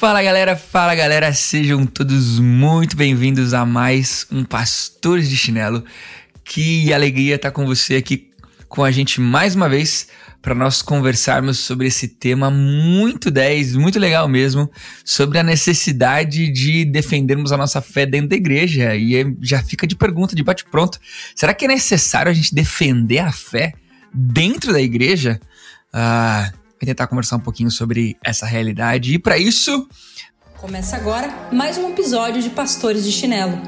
Fala galera, fala galera, sejam todos muito bem-vindos a mais um Pastores de Chinelo. Que alegria estar com você aqui com a gente mais uma vez para nós conversarmos sobre esse tema muito 10, muito legal mesmo, sobre a necessidade de defendermos a nossa fé dentro da igreja. E já fica de pergunta, de bate-pronto: será que é necessário a gente defender a fé dentro da igreja? Ah, vai tentar conversar um pouquinho sobre essa realidade. E para isso. Começa agora mais um episódio de Pastores de Chinelo.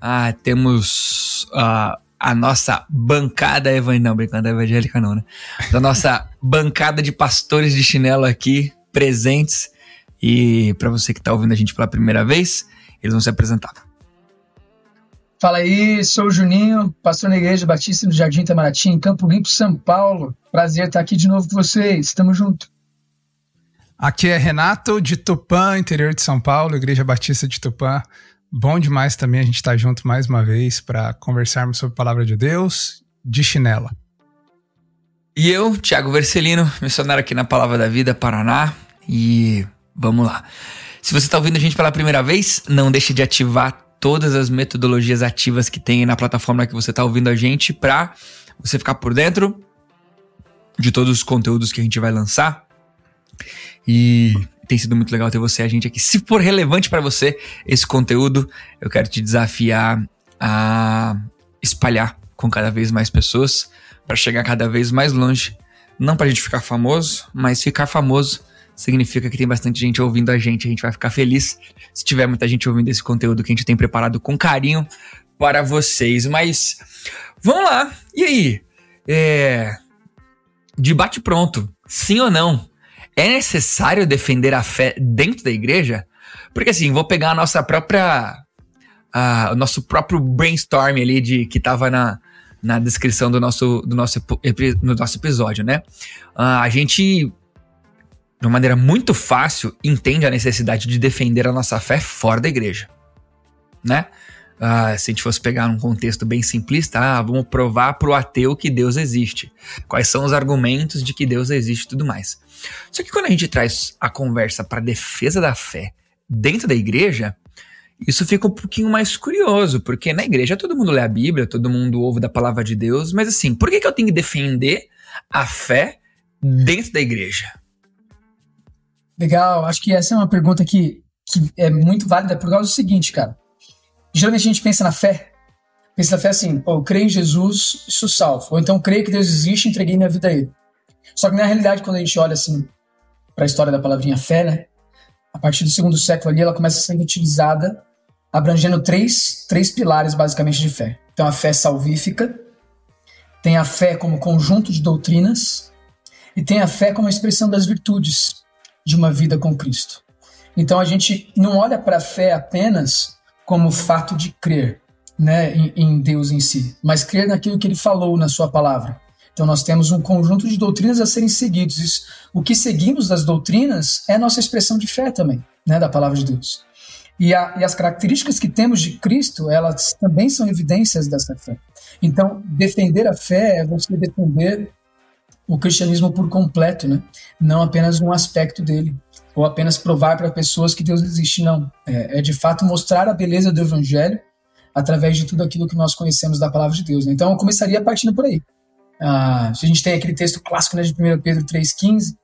Ah, temos uh, a nossa bancada evangélica. Não, bancada evangélica não, né? A nossa bancada de pastores de chinelo aqui presentes. E para você que está ouvindo a gente pela primeira vez, eles vão se apresentar. Fala aí, sou o Juninho, pastor na Igreja Batista do Jardim Itamaraty, em Campo Limpo, São Paulo. Prazer estar aqui de novo com vocês. Tamo junto. Aqui é Renato, de Tupã, interior de São Paulo, Igreja Batista de Tupã. Bom demais também a gente estar junto mais uma vez para conversarmos sobre a palavra de Deus de chinela. E eu, Thiago Vercelino, missionário aqui na Palavra da Vida, Paraná. E vamos lá. Se você está ouvindo a gente pela primeira vez, não deixe de ativar todas as metodologias ativas que tem na plataforma que você está ouvindo a gente para você ficar por dentro de todos os conteúdos que a gente vai lançar. E tem sido muito legal ter você, a gente aqui. Se for relevante para você esse conteúdo, eu quero te desafiar a espalhar com cada vez mais pessoas para chegar cada vez mais longe. Não para a gente ficar famoso, mas ficar famoso significa que tem bastante gente ouvindo a gente. A gente vai ficar feliz se tiver muita gente ouvindo esse conteúdo que a gente tem preparado com carinho para vocês. Mas vamos lá. E aí? É... Debate pronto. Sim ou não? É necessário defender a fé dentro da igreja? Porque assim, vou pegar a nossa própria. Uh, o nosso próprio brainstorm ali de que estava na, na descrição do nosso, do nosso, do nosso episódio, né? Uh, a gente de uma maneira muito fácil, entende a necessidade de defender a nossa fé fora da igreja, né? Ah, se a gente fosse pegar um contexto bem simplista, ah, vamos provar para o ateu que Deus existe. Quais são os argumentos de que Deus existe e tudo mais. Só que quando a gente traz a conversa para defesa da fé dentro da igreja, isso fica um pouquinho mais curioso, porque na igreja todo mundo lê a Bíblia, todo mundo ouve da palavra de Deus, mas assim, por que, que eu tenho que defender a fé dentro da igreja? Legal, acho que essa é uma pergunta que, que é muito válida por causa do seguinte, cara. Geralmente a gente pensa na fé, pensa na fé assim, pô, eu creio em Jesus, isso salvo. Ou então creio que Deus existe entreguei minha vida a Ele. Só que na realidade, quando a gente olha assim para a história da palavrinha fé, né? A partir do segundo século ali, ela começa a ser utilizada abrangendo três, três pilares basicamente de fé. Então a fé salvífica, tem a fé como conjunto de doutrinas e tem a fé como expressão das virtudes de uma vida com Cristo. Então a gente não olha para a fé apenas como o fato de crer né, em, em Deus em si, mas crer naquilo que ele falou na sua palavra. Então nós temos um conjunto de doutrinas a serem seguidos. O que seguimos das doutrinas é nossa expressão de fé também, né, da palavra de Deus. E, a, e, as características que temos de Cristo, elas também são evidências dessa fé. Então, defender a fé é você defender o cristianismo por completo, né? Não apenas um aspecto dele, ou apenas provar para pessoas que Deus existe, não. É, é, de fato mostrar a beleza do evangelho através de tudo aquilo que nós conhecemos da palavra de Deus. Né? Então eu começaria partindo por aí. Ah, a gente tem aquele texto clássico né, de 1 Pedro 3,15,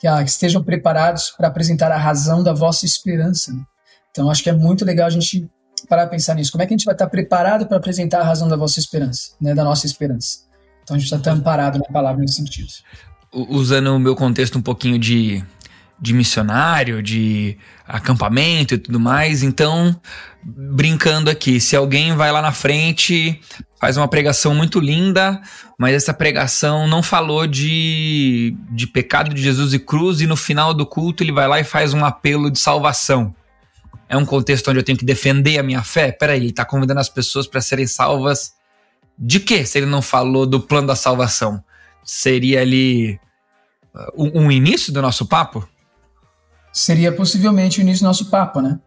que, ah, estejam preparados para apresentar a razão da vossa esperança. Né? Então acho que é muito legal a gente parar a pensar nisso. Como é que a gente vai estar preparado para apresentar a razão da vossa esperança, né, da nossa esperança? Então a gente está amparado na palavra nesse sentido. Usando o meu contexto um pouquinho de, de missionário, de acampamento e tudo mais, então, brincando aqui, se alguém vai lá na frente, faz uma pregação muito linda, mas essa pregação não falou de, de pecado de Jesus e cruz, e no final do culto ele vai lá e faz um apelo de salvação. É um contexto onde eu tenho que defender a minha fé? Peraí, ele está convidando as pessoas para serem salvas de que se ele não falou do plano da salvação? Seria ali uh, um, um início do nosso papo? Seria possivelmente o início do nosso papo, né?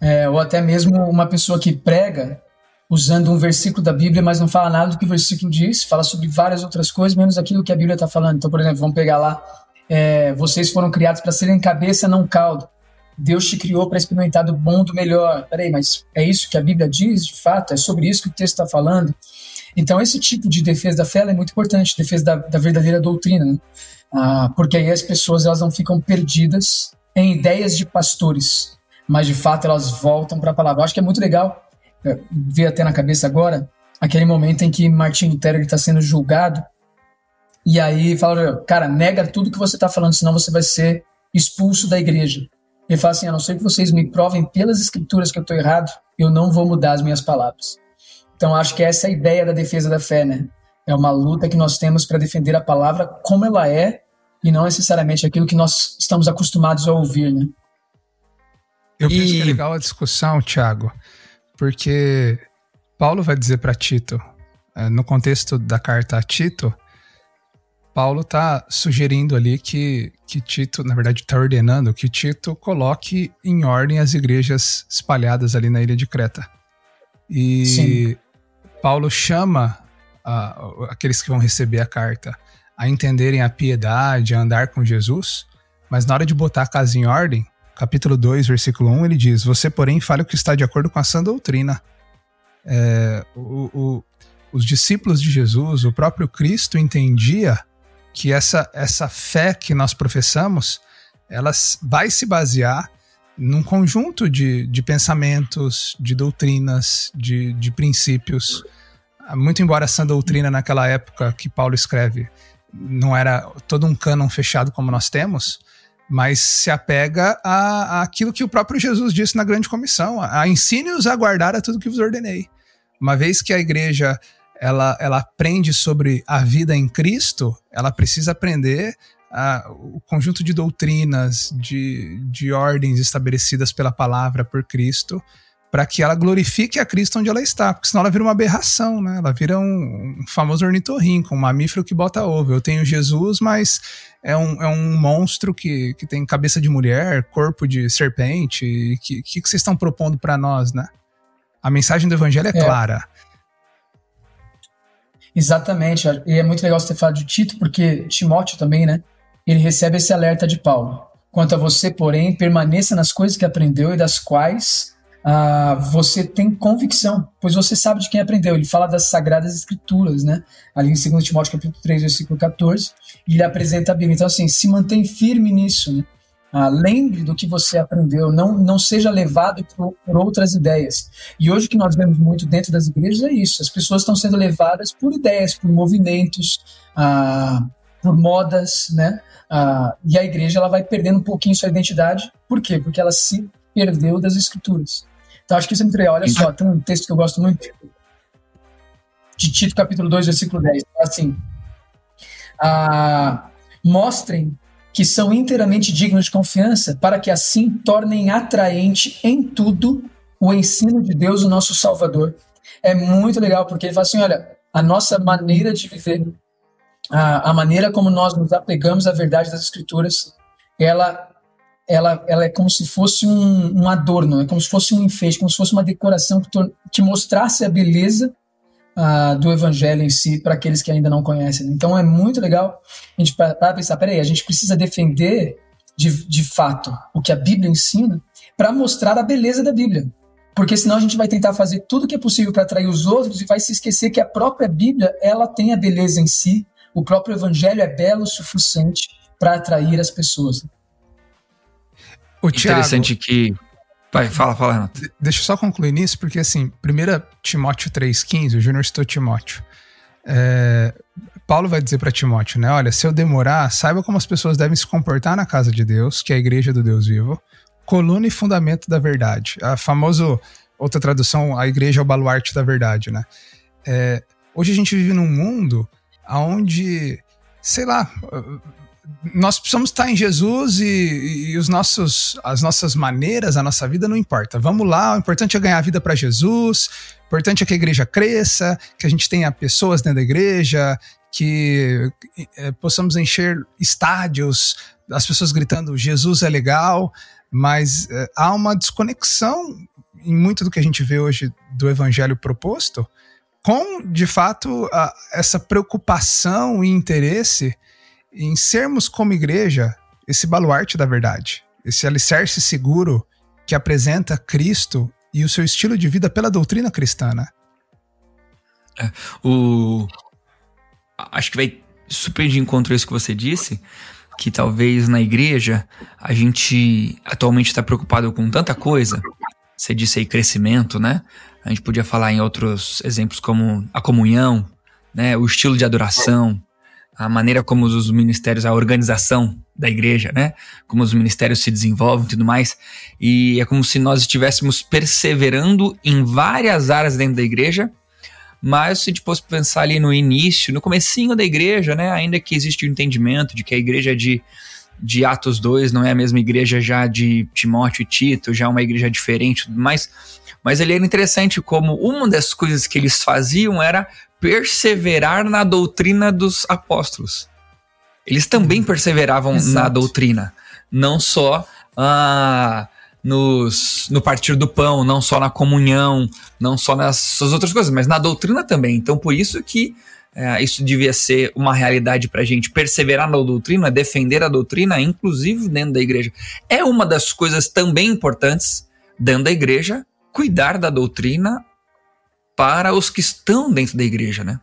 É, ou até mesmo uma pessoa que prega usando um versículo da Bíblia, mas não fala nada do que o versículo diz, fala sobre várias outras coisas, menos aquilo que a Bíblia está falando. Então, por exemplo, vamos pegar lá, é, vocês foram criados para serem cabeça, não caldo. Deus te criou para experimentar do bom, do melhor. Peraí, mas é isso que a Bíblia diz, de fato? É sobre isso que o texto está falando? Então, esse tipo de defesa da fé é muito importante, defesa da, da verdadeira doutrina, né? ah, porque aí as pessoas elas não ficam perdidas em ideias de pastores, mas de fato elas voltam para a palavra. Eu acho que é muito legal é, ver até na cabeça agora aquele momento em que Martin Lutero está sendo julgado e aí fala, cara, nega tudo que você está falando, senão você vai ser expulso da igreja. Ele fala assim, a não ser que vocês me provem pelas escrituras que eu estou errado, eu não vou mudar as minhas palavras. Então acho que essa é a ideia da defesa da fé, né? É uma luta que nós temos para defender a palavra como ela é e não necessariamente aquilo que nós estamos acostumados a ouvir, né? Eu penso que é legal a discussão, Tiago, porque Paulo vai dizer para Tito, eh, no contexto da carta a Tito, Paulo está sugerindo ali que, que Tito, na verdade, está ordenando que Tito coloque em ordem as igrejas espalhadas ali na ilha de Creta. E Sim. Paulo chama uh, aqueles que vão receber a carta a entenderem a piedade, a andar com Jesus, mas na hora de botar a casa em ordem, capítulo 2, versículo 1, ele diz: Você, porém, fale o que está de acordo com a sã doutrina. É, o, o, os discípulos de Jesus, o próprio Cristo entendia que essa, essa fé que nós professamos, ela vai se basear num conjunto de, de pensamentos, de doutrinas, de, de princípios. Muito embora essa doutrina naquela época que Paulo escreve não era todo um cânon fechado como nós temos, mas se apega a, a aquilo que o próprio Jesus disse na grande comissão, a, a ensine-os a guardar a tudo que vos ordenei. Uma vez que a igreja ela, ela aprende sobre a vida em Cristo, ela precisa aprender uh, o conjunto de doutrinas, de, de ordens estabelecidas pela palavra por Cristo, para que ela glorifique a Cristo onde ela está, porque senão ela vira uma aberração, né? Ela vira um, um famoso ornitorrinco, um mamífero que bota ovo. Eu tenho Jesus, mas é um, é um monstro que, que tem cabeça de mulher, corpo de serpente. O que, que, que vocês estão propondo para nós, né? A mensagem do evangelho é, é. clara. Exatamente, e é muito legal você ter falado de Tito, porque Timóteo também, né? Ele recebe esse alerta de Paulo. Quanto a você, porém, permaneça nas coisas que aprendeu e das quais ah, você tem convicção, pois você sabe de quem aprendeu. Ele fala das sagradas escrituras, né? Ali em 2 Timóteo capítulo 3, versículo 14, e ele apresenta a Bíblia. Então, assim, se mantém firme nisso, né? Ah, lembre do que você aprendeu, não, não seja levado por, por, outras ideias. E hoje o que nós vemos muito dentro das igrejas é isso: as pessoas estão sendo levadas por ideias, por movimentos, ah, por modas, né? Ah, e a igreja ela vai perdendo um pouquinho sua identidade. Por quê? Porque ela se perdeu das escrituras. Então acho que isso é legal. Olha só, tem um texto que eu gosto muito de Tito, capítulo 2, versículo 10. Assim, ah, mostrem que são inteiramente dignos de confiança, para que assim tornem atraente em tudo o ensino de Deus, o nosso Salvador. É muito legal, porque ele fala assim: olha, a nossa maneira de viver, a, a maneira como nós nos apegamos à verdade das Escrituras, ela, ela, ela é como se fosse um, um adorno, é como se fosse um enfeite, como se fosse uma decoração que, mostrasse a beleza uh, do evangelho em si para aqueles que ainda não conhecem. Então é muito legal a gente parar pensar, peraí, a gente precisa defender de, de fato o que a Bíblia ensina para mostrar a beleza da Bíblia. Porque senão a gente vai tentar fazer tudo o que é possível para atrair os outros e vai se esquecer que a própria Bíblia, ela tem a beleza em si, o próprio evangelho é belo o suficiente para atrair as pessoas. O Interessante Thiago, que Vai, fala, fala, Renato. Deixa eu só concluir nisso, porque assim, 1 Timóteo 3,15, o Júnior citou Timóteo. É, Paulo vai dizer para Timóteo, né? Olha, se eu demorar, saiba como as pessoas devem se comportar na casa de Deus, que é a igreja do Deus vivo, coluna e fundamento da verdade. A famosa, outra tradução, a igreja é o baluarte da verdade, né? É, hoje a gente vive num mundo onde, sei lá, nós precisamos estar em Jesus e, e, os nossos, as nossas maneiras, a nossa vida não importa. Vamos lá, o importante é ganhar a vida para Jesus, o importante é que a igreja cresça, que a gente tenha pessoas dentro da igreja, que é, possamos encher estádios, as pessoas gritando Jesus é legal, mas é, há uma desconexão em muito do que a gente vê hoje do evangelho proposto, com, de fato, a, essa preocupação e interesse em sermos, como igreja, esse baluarte da verdade, esse alicerce seguro que apresenta Cristo e o seu estilo de vida pela doutrina cristã, né? É, o... Acho que vai super de encontro isso que você disse, que talvez na igreja a gente atualmente está preocupado com tanta coisa. Você disse aí crescimento, né? A gente podia falar em outros exemplos como a comunhão, né? O estilo de adoração, a maneira como os ministérios, a organização da igreja, né? Como os ministérios se desenvolvem e tudo mais. E é como se nós estivéssemos perseverando em várias áreas dentro da igreja, mas se a gente fosse pensar ali no início, no comecinho da igreja, né? Ainda que existe o entendimento de que a igreja de, de Atos 2 não é a mesma igreja já de Timóteo e Tito, já é uma igreja diferente mais. Mas ele era interessante como uma das coisas que eles faziam era perseverar na doutrina dos apóstolos. Eles também perseveravam Exato. na doutrina, não só ah, nos, no partir do pão, não só na comunhão, não só nessas outras coisas, mas na doutrina também. Então, por isso que é, isso devia ser uma realidade para a gente perseverar na doutrina, defender a doutrina, inclusive dentro da igreja. É uma das coisas também importantes dentro da igreja, cuidar da doutrina para os que estão dentro da igreja, né?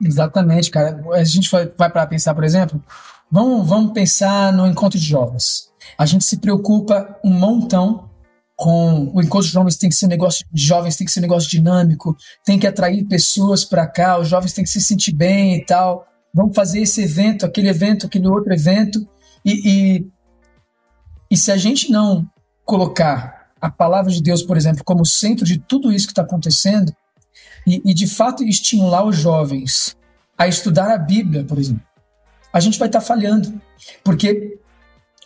Exatamente, cara. A gente vai, para pensar, por exemplo, vamos, vamos pensar no encontro de jovens. A gente se preocupa um montão com o encontro de jovens tem que ser negócio de jovens tem que ser negócio dinâmico, tem que atrair pessoas para cá, os jovens têm que se sentir bem e tal. Vamos fazer esse evento, aquele evento, aquele outro evento. E, e, e se a gente não colocar a palavra de Deus, por exemplo, como centro de tudo isso que está acontecendo, e, e, de fato estimular os jovens a estudar a Bíblia, por exemplo, a gente vai estar tá falhando. Porque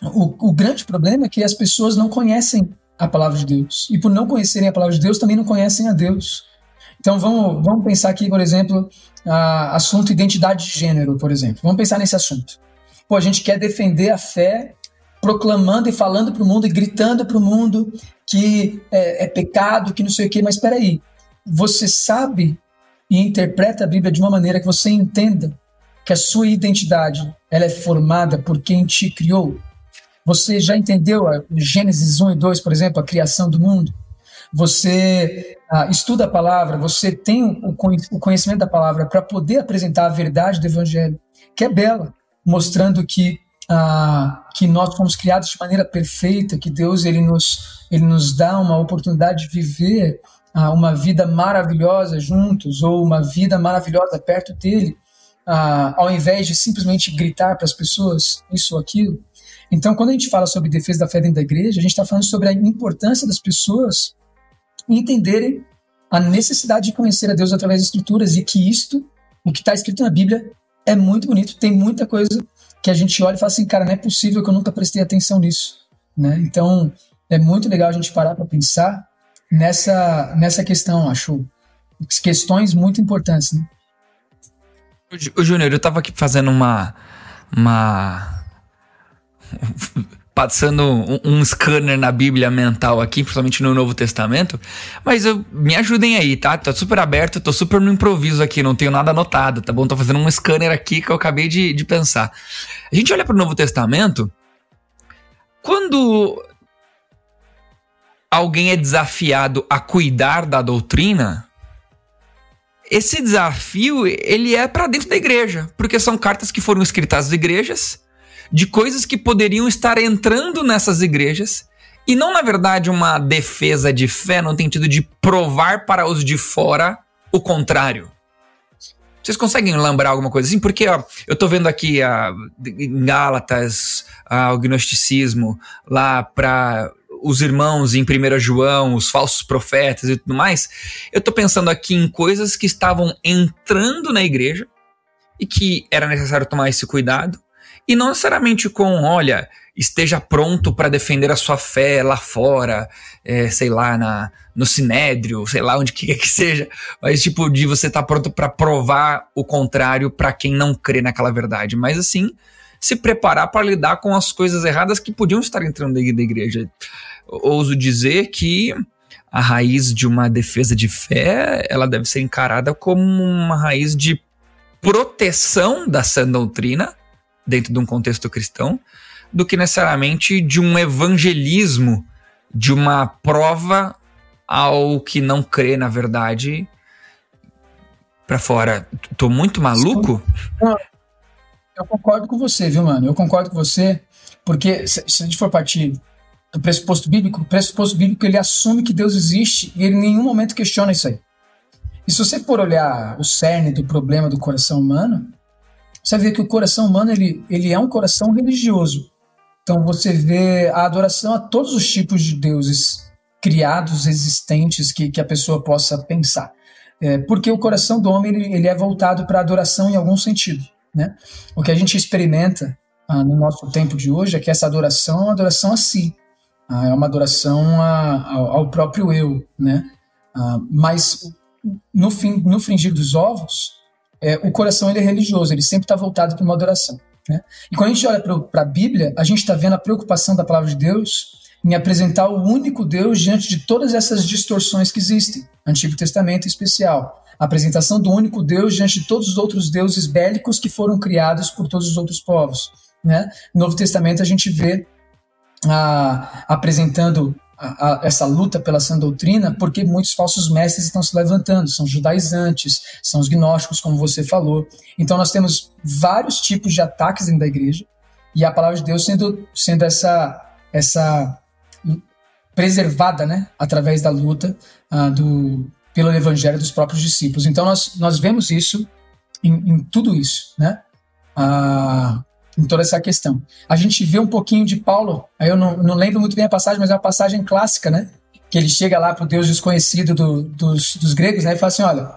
o, o grande problema é que as pessoas não conhecem a palavra de Deus. E por não conhecerem a palavra de Deus, também não conhecem a Deus. Então vamos, vamos pensar aqui, por exemplo, a, assunto identidade de gênero, por exemplo. Vamos pensar nesse assunto. Pô, a gente quer defender a fé proclamando e falando para o mundo e gritando para o mundo que é, é, pecado, que não sei o quê, mas espera aí, você sabe e interpreta a Bíblia de uma maneira que você entenda que a sua identidade ela é formada por quem te criou? Você já entendeu a Gênesis 1 e 2, por exemplo, a criação do mundo? Você ah, estuda a palavra, você tem o conhecimento da palavra para poder apresentar a verdade do Evangelho, que é bela, mostrando que ah, que nós fomos criados de maneira perfeita, que Deus ele nos, ele nos dá uma oportunidade de viver ah, uma vida maravilhosa juntos, ou uma vida maravilhosa perto dele, ah, ao invés de simplesmente gritar para as pessoas isso ou aquilo. Então, quando a gente fala sobre defesa da fé dentro da igreja, a gente está falando sobre a importância das pessoas entenderem a necessidade de conhecer a Deus através das Escrituras e que isto, o que está escrito na Bíblia, é muito bonito, tem muita coisa que a gente olha e fala assim, cara, não é possível que eu nunca prestei atenção nisso, né? Então, é muito legal a gente parar para pensar nessa, nessa questão, acho questões muito importantes, né? O Júnior, eu tava aqui fazendo uma uma passando um, um, scanner na Bíblia mental aqui, principalmente no Novo Testamento. Mas eu, me ajudem aí, tá? Tô super aberto, tô super no improviso aqui, não tenho nada anotado, tá bom? Tô fazendo um scanner aqui que eu acabei de, de pensar. A gente olha para o Novo Testamento, quando alguém é desafiado a cuidar da doutrina, esse desafio ele é para dentro da igreja, porque são cartas que foram escritas às igrejas de coisas que poderiam estar entrando nessas igrejas e não, na verdade, uma defesa de fé no sentido de provar para os de fora o contrário. Vocês conseguem lembrar alguma coisa assim? Porque ó, eu tô vendo aqui a, em Gálatas a, o gnosticismo, lá para os irmãos em 1 João, os falsos profetas e tudo mais. Eu tô pensando aqui em coisas que estavam entrando na igreja e que era necessário tomar esse cuidado e não necessariamente com, olha, esteja pronto para defender a sua fé lá fora, é, sei lá, na, no sinédrio, sei lá onde quer que seja, mas tipo de você estar tá pronto para provar o contrário para quem não crê naquela verdade. Mas assim, se preparar para lidar com as coisas erradas que podiam estar entrando dentro da igreja. Ouso dizer que a raiz de uma defesa de fé, ela deve ser encarada como uma raiz de proteção da sã doutrina dentro de um contexto cristão, do que necessariamente de um evangelismo, de uma prova ao que não crê na verdade para fora. Tô muito maluco? Eu concordo com você, viu, mano? Eu concordo com você, porque se, se a gente for partir do pressuposto bíblico, o pressuposto bíblico ele assume que Deus existe e ele em nenhum momento questiona isso aí. E se você for olhar o cerne do problema do coração humano, você vê que o coração humano ele, ele é um coração religioso. Então você vê a adoração a todos os tipos de deuses criados, existentes, que, que a pessoa possa pensar. É, porque o coração do homem ele, ele é voltado para a adoração em algum sentido. Né? O que a gente experimenta ah, no nosso tempo de hoje é que essa adoração é uma adoração a si, ah, é uma adoração a, ao, próprio eu. Né? Ah, mas no, fim, no fringir dos ovos, é, o coração ele é religioso, ele sempre está voltado para uma adoração. Né? E quando a gente olha para a Bíblia, a gente está vendo a preocupação da palavra de Deus em apresentar o único Deus diante de todas essas distorções que existem, Antigo Testamento em especial. A apresentação do único Deus diante de todos os outros deuses bélicos que foram criados por todos os outros povos. Né? No Novo Testamento a gente vê ah, apresentando a, essa luta pela sã doutrina, porque muitos falsos mestres estão se levantando, são judaizantes, são os gnósticos, como você falou. Então nós temos vários tipos de ataques dentro da igreja, e a palavra de Deus sendo, sendo essa, essa preservada, né, através da luta uh, do, pelo evangelho dos próprios discípulos. Então nós, nós vemos isso em, em tudo isso, né? Uh, em toda essa questão. A gente vê um pouquinho de Paulo, aí eu não, não lembro muito bem a passagem, mas é uma passagem clássica, né? Que ele chega lá para o Deus desconhecido do, dos, dos gregos, né? E fala assim: olha,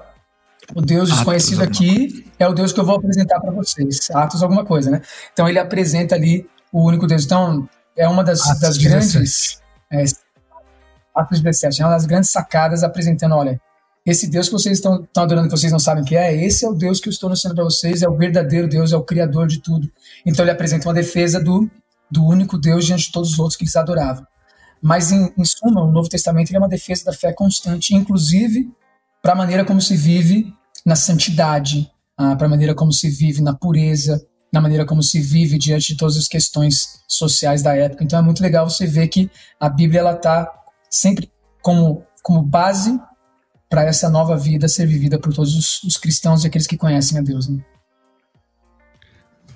o Deus desconhecido Atos, aqui é o Deus que eu vou apresentar para vocês. Atos, alguma coisa, né? Então ele apresenta ali o único Deus. Então é uma das, das grandes. É, Atos 17, é uma das grandes sacadas apresentando: olha, esse Deus que vocês estão, adorando, que vocês não sabem que é, esse é o Deus que eu estou anunciando para vocês, é o verdadeiro Deus, é o Criador de tudo. Então ele apresenta uma defesa do, do único Deus diante de todos os outros que eles adoravam. Mas, em, em suma, o Novo Testamento é uma defesa da fé constante, inclusive para a maneira como se vive na santidade, ah, para a maneira como se vive na pureza, na maneira como se vive diante de todas as questões sociais da época. Então é muito legal você ver que a Bíblia ela está sempre como, como base para essa nova vida ser vivida por todos os, os, cristãos e aqueles que conhecem a Deus. Né?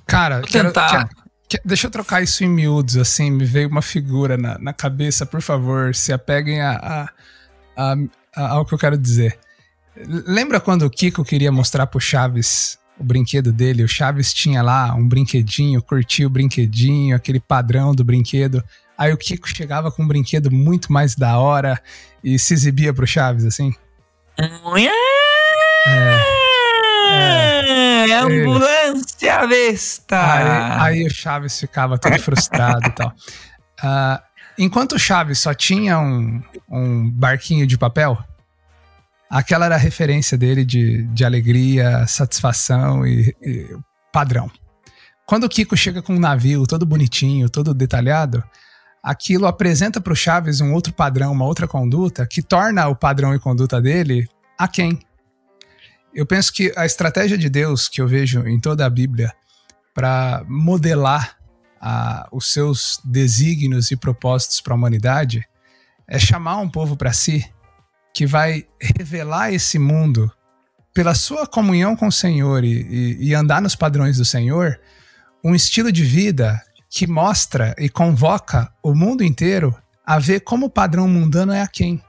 Cara, quero, quero, quero, deixa eu trocar isso em miúdos, assim, me veio uma figura na, na cabeça, por favor, se apeguem a, a, a, a, ao que eu quero dizer. Lembra quando o Kiko queria mostrar pro Chaves o brinquedo dele? O Chaves tinha lá um brinquedinho, curtia o brinquedinho, aquele padrão do brinquedo. Aí o Kiko chegava com um brinquedo muito mais da hora e se exibia pro Chaves, assim. É, é, ambulância besta! Aí, aí, o Chaves ficava todo frustrado e tal. Uh, enquanto o Chaves só tinha um, um barquinho de papel, aquela era a referência dele de, de alegria, satisfação e, e padrão. Quando o Kiko chega com um navio todo bonitinho, todo detalhado, aquilo apresenta para o Chaves um outro padrão, uma outra conduta, que torna o padrão e conduta dele a quem? Eu penso que a estratégia de Deus que eu vejo em toda a Bíblia para modelar a, os seus desígnios e propósitos para a humanidade é chamar um povo para si que vai revelar esse mundo pela sua comunhão com o Senhor e, e, e andar nos padrões do Senhor, um estilo de vida que mostra e convoca o mundo inteiro a ver como o padrão mundano é a quem.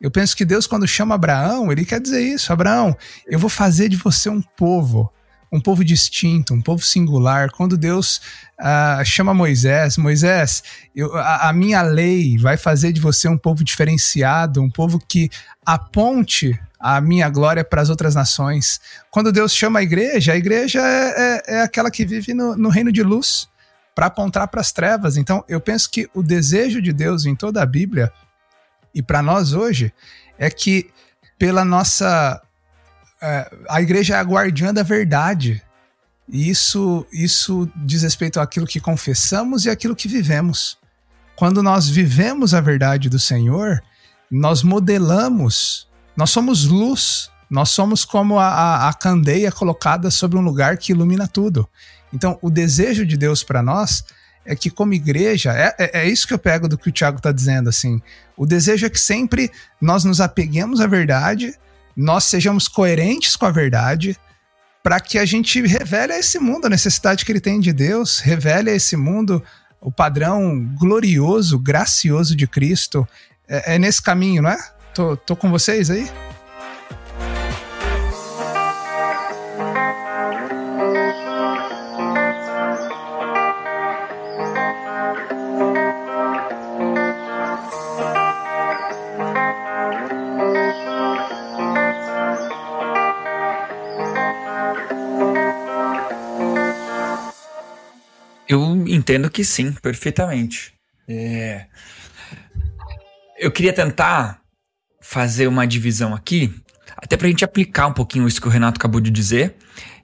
Eu penso que Deus, quando chama Abraão, ele quer dizer isso: Abraão, eu vou fazer de você um povo, um povo distinto, um povo singular. Quando Deus uh, chama Moisés, Moisés, eu, a, a, minha lei vai fazer de você um povo diferenciado, um povo que aponte a minha glória para as outras nações. Quando Deus chama a igreja, a igreja é, é, é aquela que vive no, no reino de luz para apontar para as trevas. Então, eu penso que o desejo de Deus em toda a Bíblia e para nós hoje é que pela nossa é, a igreja é a guardiã da verdade. E isso, isso diz respeito àquilo que confessamos e àquilo que vivemos. Quando nós vivemos a verdade do Senhor, nós modelamos, nós somos luz, nós somos como a, a, a candeia colocada sobre um lugar que ilumina tudo. Então, o desejo de Deus para nós é que, como igreja, é, é, é, isso que eu pego do que o Tiago está dizendo. assim. O desejo é que sempre nós nos apeguemos à verdade, nós sejamos coerentes com a verdade, para que a gente revele a esse mundo a necessidade que ele tem de Deus, revele a esse mundo o padrão glorioso, gracioso de Cristo. É, é nesse caminho, não é? Tô, tô com vocês aí? Entendo que sim, perfeitamente. É... Eu queria tentar fazer uma divisão aqui, até para a gente aplicar um pouquinho isso que o Renato acabou de dizer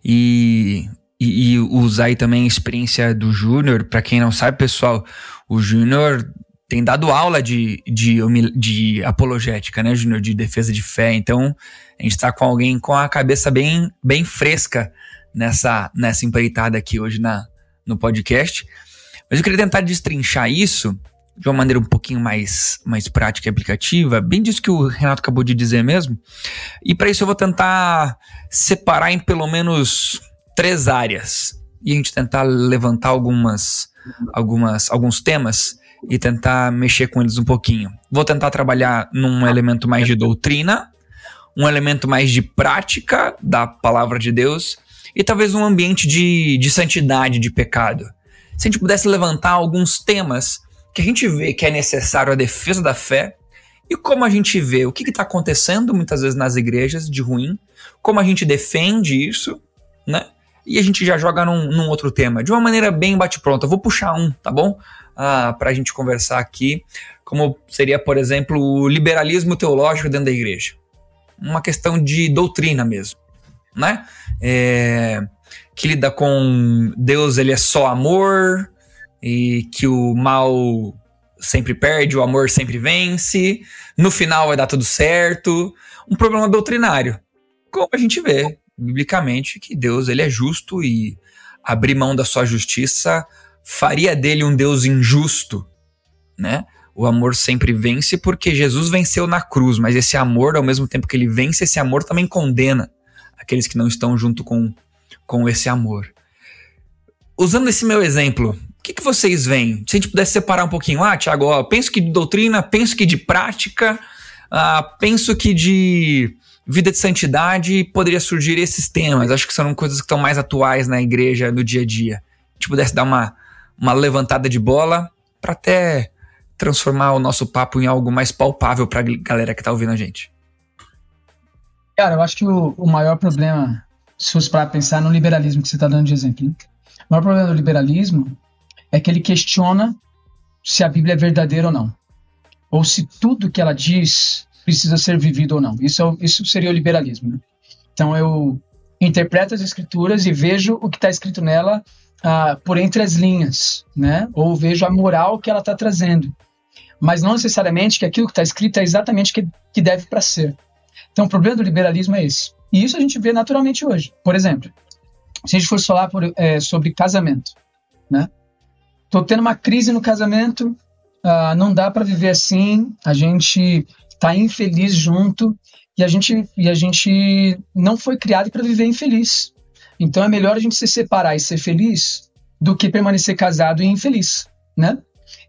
e, e, e usar aí também a experiência do Júnior. Para quem não sabe, pessoal, o Júnior tem dado aula de, de, de apologética, né, Júnior? De defesa de fé. Então, a gente está com alguém com a cabeça bem, bem fresca nessa, nessa empreitada aqui hoje na, no podcast. Mas eu queria tentar destrinchar isso de uma maneira um pouquinho mais, mais prática e aplicativa, bem disso que o Renato acabou de dizer mesmo. E para isso eu vou tentar separar em pelo menos três áreas e a gente tentar levantar algumas, algumas, alguns temas e tentar mexer com eles um pouquinho. Vou tentar trabalhar num elemento mais de doutrina, um elemento mais de prática da palavra de Deus e talvez um ambiente de, de santidade, de pecado se a gente pudesse levantar alguns temas que a gente vê que é necessário a defesa da fé e como a gente vê o que está acontecendo muitas vezes nas igrejas de ruim, como a gente defende isso, né? E a gente já joga num, num outro tema, de uma maneira bem bate-pronta. Vou puxar um, tá bom? Ah, Para a gente conversar aqui, como seria, por exemplo, o liberalismo teológico dentro da igreja. Uma questão de doutrina mesmo, né? É, que lida com Deus, ele é só amor e que o mal sempre perde, o amor sempre vence, no final vai dar tudo certo. Um problema doutrinário. Como a gente vê biblicamente que Deus ele é justo e abrir mão da sua justiça faria dele um Deus injusto, né? O amor sempre vence porque Jesus venceu na cruz, mas esse amor, ao mesmo tempo que ele vence, esse amor também condena aqueles que não estão junto com com esse amor. Usando esse meu exemplo, o que, que vocês veem? Se a gente pudesse separar um pouquinho, ah, Tiago, ó, penso que de doutrina, penso que de prática, ah, penso que de vida de santidade poderia surgir esses temas. Acho que são coisas que estão mais atuais na igreja no dia a dia. A gente pudesse dar uma, uma levantada de bola para até transformar o nosso papo em algo mais palpável para a galera que está ouvindo a gente. Cara, eu acho que o, o maior problema se fosse para pensar no liberalismo que você está dando de exemplo. Né? O maior problema do liberalismo é que ele questiona se a Bíblia é verdadeira ou não. Ou se tudo que ela diz precisa ser vivido ou não. Isso, é, isso seria o liberalismo. Né? Então eu interpreto as escrituras e vejo o que está escrito nela uh, por entre as linhas, né? Ou vejo a moral que ela está trazendo. Mas não necessariamente que aquilo que está escrito é exatamente o que, que deve para ser. Então o problema do liberalismo é esse. E isso a gente vê naturalmente hoje. Por exemplo, se a gente fosse falar por, é, sobre casamento, né? Tô tendo uma crise no casamento, uh, não dá para viver assim, a gente tá infeliz junto e a gente, e a gente não foi criado para viver infeliz. Então é melhor a gente se separar e ser feliz do que permanecer casado e infeliz, né?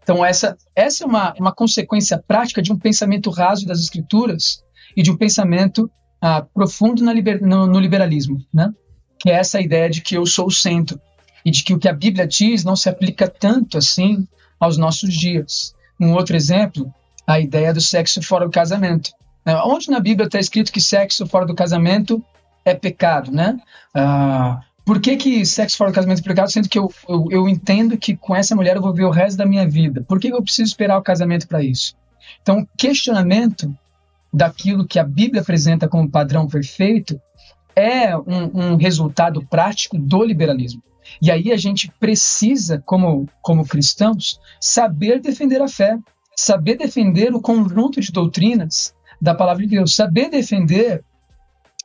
Então essa, essa é uma, uma consequência prática de um pensamento raso das escrituras e de um pensamento ah, profundo liber, no, no, liberalismo, né? que é essa ideia de que eu sou o centro e de que o que a Bíblia diz não se aplica tanto assim aos nossos dias. Um outro exemplo, a ideia do sexo fora do casamento. É, onde na Bíblia está escrito que sexo fora do casamento é pecado, né? Ah, por que, que sexo fora do casamento é pecado, sendo que eu, eu, eu, entendo que com essa mulher eu vou viver o resto da minha vida? Por que eu preciso esperar o casamento para isso? Então, questionamento daquilo que a Bíblia apresenta como padrão perfeito é um, um resultado prático do liberalismo. E aí a gente precisa, como, como cristãos, saber defender a fé, saber defender o conjunto de doutrinas da palavra de Deus, saber defender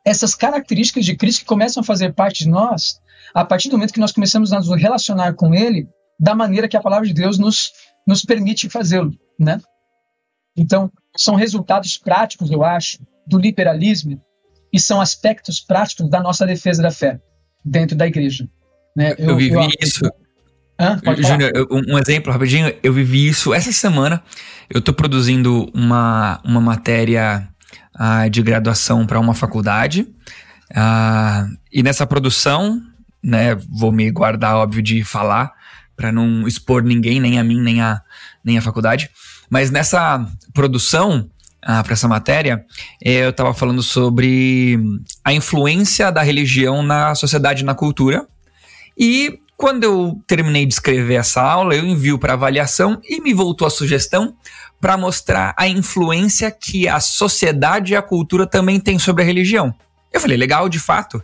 essas características de Cristo que começam a fazer parte de nós a partir do momento que nós começamos a nos relacionar com Ele da maneira que a palavra de Deus nos, nos permite fazê-lo, né? Então, são resultados práticos, eu acho, do liberalismo e são aspectos práticos da nossa defesa da fé dentro da igreja. Né? Eu, eu vivi eu, isso. Júnior, um exemplo rapidinho. Eu vivi isso essa semana. Eu estou produzindo uma, uma matéria uh, de graduação para uma faculdade. Uh, e nessa produção, né, vou me guardar, óbvio, de falar, para não expor ninguém, nem a mim, nem a, nem a faculdade. Mas nessa produção, ah, para essa matéria, eu estava falando sobre a influência da religião na sociedade e na cultura. E quando eu terminei de escrever essa aula, eu envio para avaliação e me voltou a sugestão para mostrar a influência que a sociedade e a cultura também têm sobre a religião. Eu falei, legal, de fato.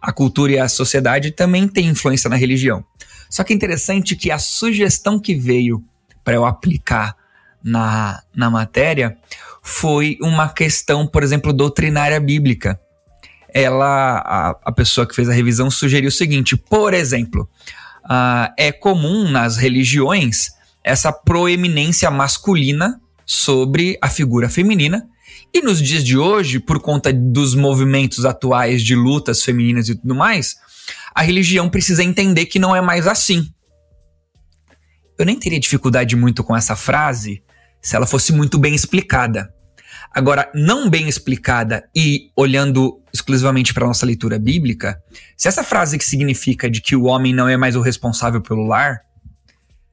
A cultura e a sociedade também têm influência na religião. Só que é interessante que a sugestão que veio para eu aplicar na, na matéria foi uma questão, por exemplo, doutrinária bíblica. Ela, a, a pessoa que fez a revisão sugeriu o seguinte: por exemplo, uh, é comum nas religiões essa proeminência masculina sobre a figura feminina. E nos dias de hoje, por conta dos movimentos atuais de lutas femininas e tudo mais, a religião precisa entender que não é mais assim. Eu nem teria dificuldade muito com essa frase, se ela fosse muito bem explicada. Agora, não bem explicada e olhando exclusivamente para nossa leitura bíblica, se essa frase que significa de que o homem não é mais o responsável pelo lar,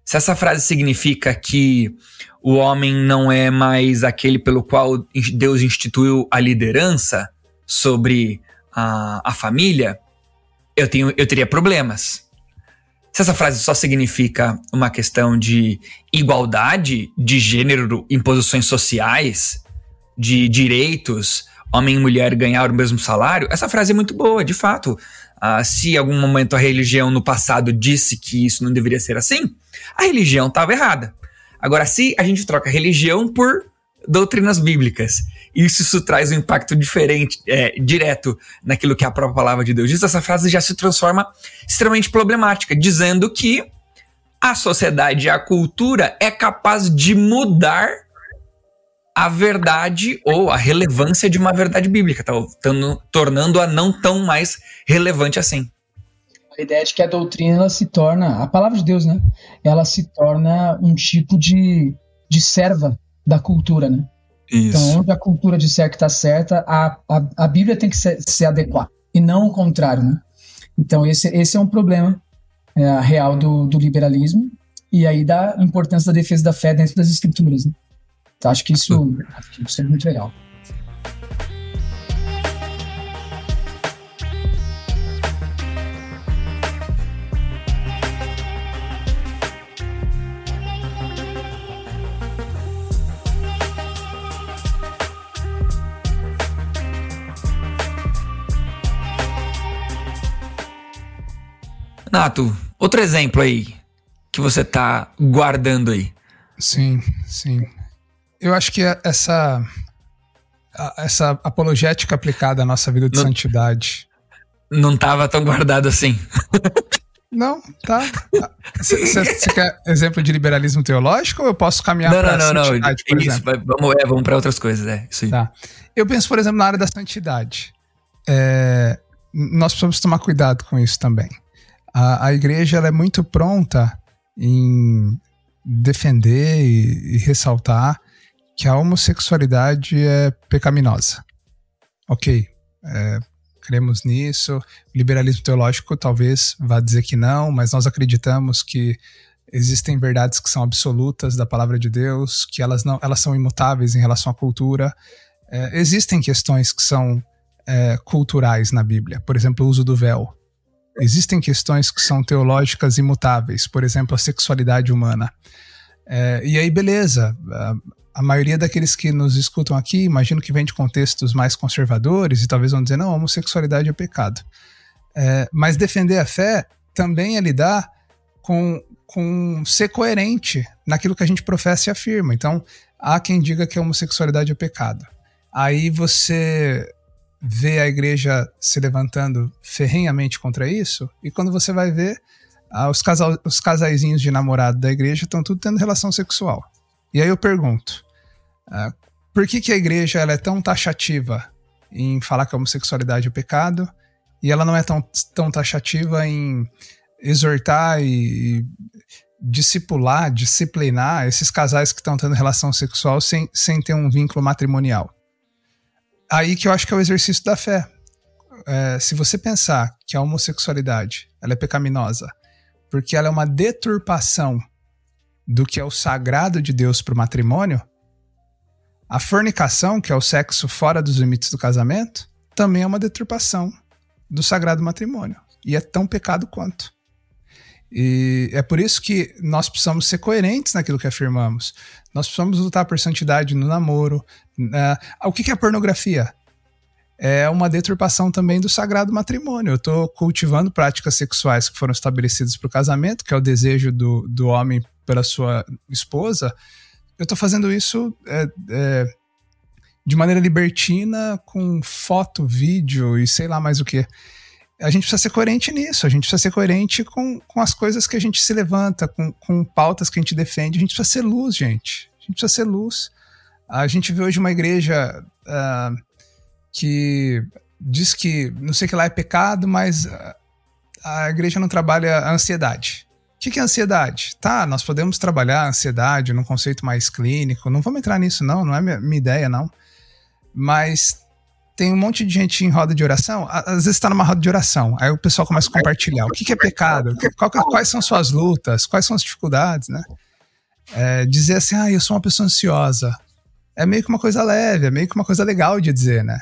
se essa frase significa que o homem não é mais aquele pelo qual Deus instituiu a liderança sobre a, a família, eu, tenho, eu teria problemas. Se essa frase só significa uma questão de igualdade de gênero em posições sociais, de direitos, homem e mulher ganhar o mesmo salário, essa frase é muito boa, de fato. Ah, se em algum momento a religião no passado disse que isso não deveria ser assim, a religião estava errada. Agora, se a gente troca religião por doutrinas bíblicas isso, isso traz um impacto diferente, é, direto naquilo que a própria palavra de Deus diz, essa frase já se transforma extremamente problemática, dizendo que a sociedade e a cultura é capaz de mudar a verdade ou a relevância de uma verdade bíblica, tá, tornando-a não tão mais relevante assim. A ideia de que a doutrina se torna, a palavra de Deus, né? Ela se torna um tipo de, de serva da cultura, né? Isso. Então, onde a cultura disser que está certa, a, a, a, Bíblia tem que se, se, adequar, e não o contrário, né? Então, esse, esse é um problema é, real do, do liberalismo, e aí da importância da defesa da fé dentro das escrituras, né? Então, acho que isso, acho que isso é muito legal. Nato, outro exemplo aí que você tá guardando aí. Sim, sim. Eu acho que essa essa apologética aplicada à nossa vida de não, santidade não tava tão guardado assim. Não, tá. Você quer exemplo de liberalismo teológico ou eu posso caminhar para não, não, santidade, não, por isso, exemplo? Vamos, é, vamos para outras coisas, é, isso aí. Tá. Eu penso, por exemplo, na área da santidade. É, nós precisamos tomar cuidado com isso também a, a igreja ela é muito pronta em defender e, e ressaltar que a homossexualidade é pecaminosa. Ok, é, cremos nisso. O liberalismo teológico talvez vá dizer que não, mas nós acreditamos que existem verdades que são absolutas da palavra de Deus, que elas não, elas são imutáveis em relação à cultura. É, existem questões que são é, culturais na Bíblia, por exemplo, o uso do véu. Existem questões que são teológicas imutáveis, por exemplo, a sexualidade humana. É, e aí, beleza, a, a maioria daqueles que nos escutam aqui, imagino que vem de contextos mais conservadores e talvez vão dizer, não, homossexualidade é pecado. É, mas defender a fé também é lidar com, com ser coerente naquilo que a gente professa e afirma. Então, há quem diga que a homossexualidade é pecado. Aí você vê a igreja se levantando ferrenhamente contra isso, e quando você vai ver, ah, os, casal, os casaizinhos de namorado da igreja estão tudo tendo relação sexual. E aí eu pergunto, ah, por que, que a igreja ela é tão taxativa em falar que a homossexualidade é pecado, e ela não é tão, tão taxativa em exortar e, e discipular, disciplinar esses casais que estão tendo relação sexual sem, sem ter um vínculo matrimonial? Aí que eu acho que é o exercício da fé. É, se você pensar que a homossexualidade ela é pecaminosa porque ela é uma deturpação do que é o sagrado de Deus para o matrimônio, a fornicação, que é o sexo fora dos limites do casamento, também é uma deturpação do sagrado matrimônio. E é tão pecado quanto. E é por isso que nós precisamos ser coerentes naquilo que afirmamos. Nós precisamos lutar por santidade no namoro. Uh, o que, que é pornografia? É uma deturpação também do sagrado matrimônio. Eu estou cultivando práticas sexuais que foram estabelecidas para o casamento, que é o desejo do, do homem pela sua esposa. Eu estou fazendo isso é, é, de maneira libertina, com foto, vídeo e sei lá mais o que a gente precisa ser coerente nisso, a gente precisa ser coerente com, com as coisas que a gente se levanta, com, com pautas que a gente defende, a gente precisa ser luz, gente. A gente precisa ser luz. A gente vê hoje uma igreja uh, que diz que não sei que lá é pecado, mas a igreja não trabalha a ansiedade. O que, que é ansiedade? Tá, nós podemos trabalhar a ansiedade num conceito mais clínico, não vamos entrar nisso, não, não é minha, minha ideia, não. Mas tem um monte de gente em roda de oração, às vezes está numa roda de oração, aí o pessoal começa a compartilhar o que, que é pecado, qual, quais são suas lutas, quais são as dificuldades, né? É, dizer assim, ah, eu sou uma pessoa ansiosa, é meio que uma coisa leve, é meio que uma coisa legal de dizer, né?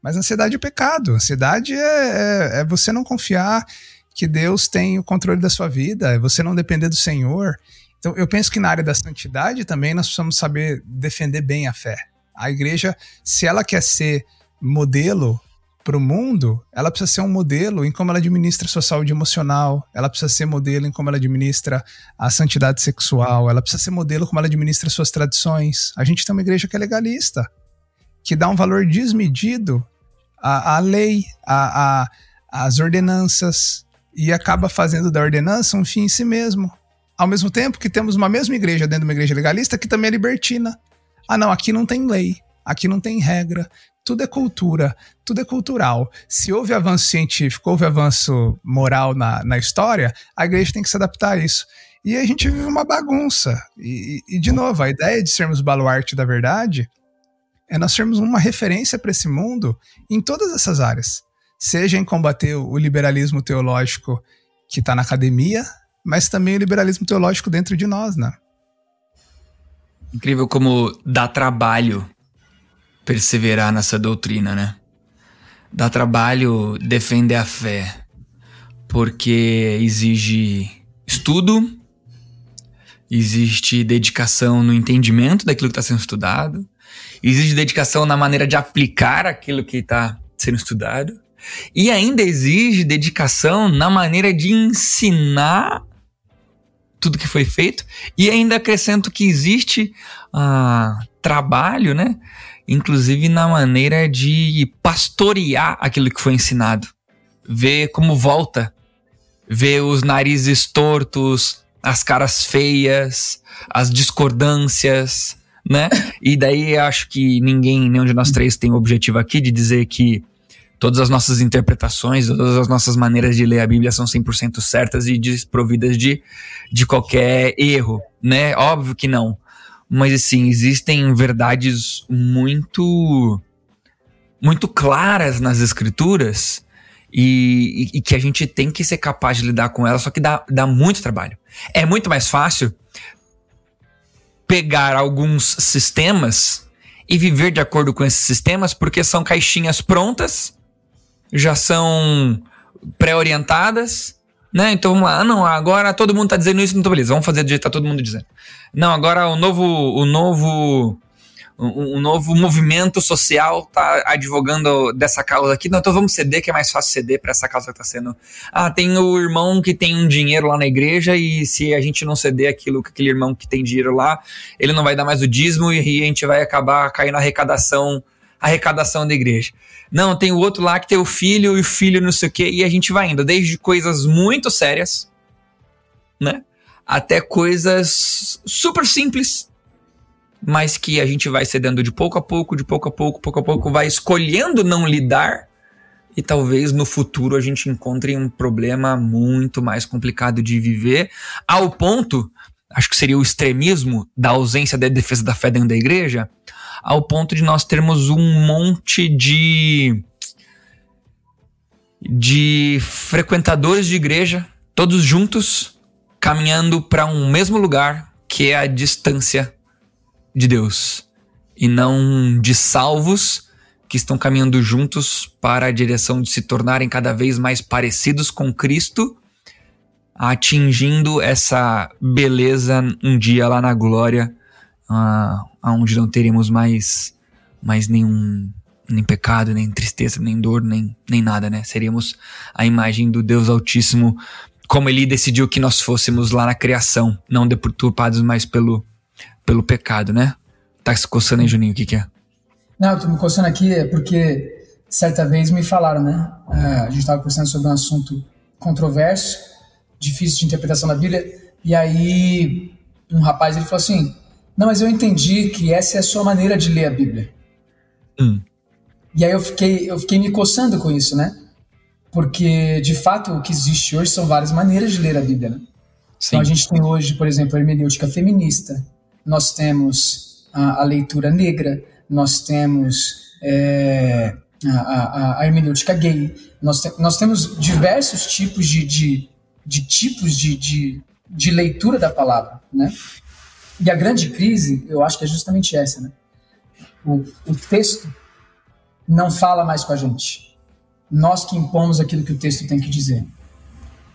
Mas ansiedade é pecado, ansiedade é, é, é você não confiar que Deus tem o controle da sua vida, é você não depender do Senhor. Então, eu penso que na área da santidade também nós precisamos saber defender bem a fé. A igreja, se ela quer ser modelo para o mundo, ela precisa ser um modelo em como ela administra sua saúde emocional, ela precisa ser modelo em como ela administra a santidade sexual, ela precisa ser modelo como ela administra suas tradições. A gente tem uma igreja que é legalista, que dá um valor desmedido à, à lei, à, à, às ordenanças, e acaba fazendo da ordenança um fim em si mesmo. Ao mesmo tempo que temos uma mesma igreja dentro de uma igreja legalista que também é libertina. Ah, não, aqui não tem lei, aqui não tem regra, tudo é cultura, tudo é cultural. Se houve avanço científico, houve avanço moral na, na história, a igreja tem que se adaptar a isso. E a gente vive uma bagunça. E, e de novo, a ideia de sermos baluarte da verdade é nós sermos uma referência para esse mundo em todas essas áreas. Seja em combater o liberalismo teológico que está na academia, mas também o liberalismo teológico dentro de nós, né? Incrível como dá trabalho perseverar nessa doutrina, né? Dá trabalho defender a fé, porque exige estudo, existe dedicação no entendimento daquilo que está sendo estudado, exige dedicação na maneira de aplicar aquilo que está sendo estudado, e ainda exige dedicação na maneira de ensinar tudo que foi feito, e ainda acrescento que existe uh, trabalho, né? Inclusive na maneira de pastorear aquilo que foi ensinado. Ver como volta, ver os narizes tortos, as caras feias, as discordâncias, né? E daí acho que ninguém, nenhum de nós três tem o objetivo aqui de dizer que todas as nossas interpretações, todas as nossas maneiras de ler a Bíblia são 100% certas e desprovidas de, de qualquer erro, né? Óbvio que não. Mas assim, existem verdades muito muito claras nas escrituras e, e, e, que a gente tem que ser capaz de lidar com elas, só que dá, dá muito trabalho. É muito mais fácil pegar alguns sistemas e viver de acordo com esses sistemas, porque são caixinhas prontas, já são pré-orientadas, né? Então vamos lá, ah, não, agora todo mundo tá dizendo isso, então beleza, vamos fazer do jeito que tá todo mundo dizendo. Não, agora o novo, o novo um, novo movimento social tá advogando dessa causa aqui. Não, então vamos ceder, que é mais fácil ceder para essa causa que está sendo. Ah, tem o irmão que tem um dinheiro lá na igreja e se a gente não ceder aquilo que aquele irmão que tem dinheiro lá, ele não vai dar mais o dízimo e a gente vai acabar caindo na arrecadação, arrecadação da igreja. Não, tem o outro lá que tem o filho e o filho não sei o quê, e a gente vai indo, desde coisas muito sérias, né? Até coisas super simples mas que a gente vai cedendo de pouco a pouco, de pouco a pouco, pouco a pouco, vai escolhendo não lidar e talvez no futuro a gente encontre um problema muito mais complicado de viver, ao ponto, acho que seria o extremismo da ausência da defesa da fé dentro da igreja, ao ponto de nós termos um monte de de frequentadores de igreja, todos juntos, caminhando para um mesmo lugar, que é a distância de Deus e não de salvos que estão caminhando juntos para a direção de se tornarem cada vez mais parecidos com Cristo, atingindo essa beleza um dia lá na glória, uh, onde não teremos mais, mais nenhum nem pecado, nem tristeza, nem dor, nem, nem nada, né? Seríamos a imagem do Deus Altíssimo, como ele decidiu que nós fôssemos lá na criação, não deturpados mais pelo, pelo pecado, né? Tá se coçando aí, Juninho, o que, que é? Não, eu tô me coçando aqui é porque certa vez me falaram, né? É, a gente estava conversando sobre um assunto controverso, difícil de interpretação da Bíblia, e aí um rapaz ele falou assim: Não, mas eu entendi que essa é a sua maneira de ler a Bíblia. Hum. E aí eu fiquei, eu fiquei me coçando com isso, né? Porque, de fato, o que existe hoje são várias maneiras de ler a Bíblia, né? Então a gente tem hoje, por exemplo, a hermenêutica feminista, nós temos a, a leitura negra, nós temos é, a, a, a, hermenêutica gay, nós, te, nós temos diversos tipos de, de, de tipos de, de, de, leitura da palavra, né? E a grande crise, eu acho que é justamente essa, né? O, o texto não fala mais com a gente. Nós que impomos aquilo que o texto tem que dizer.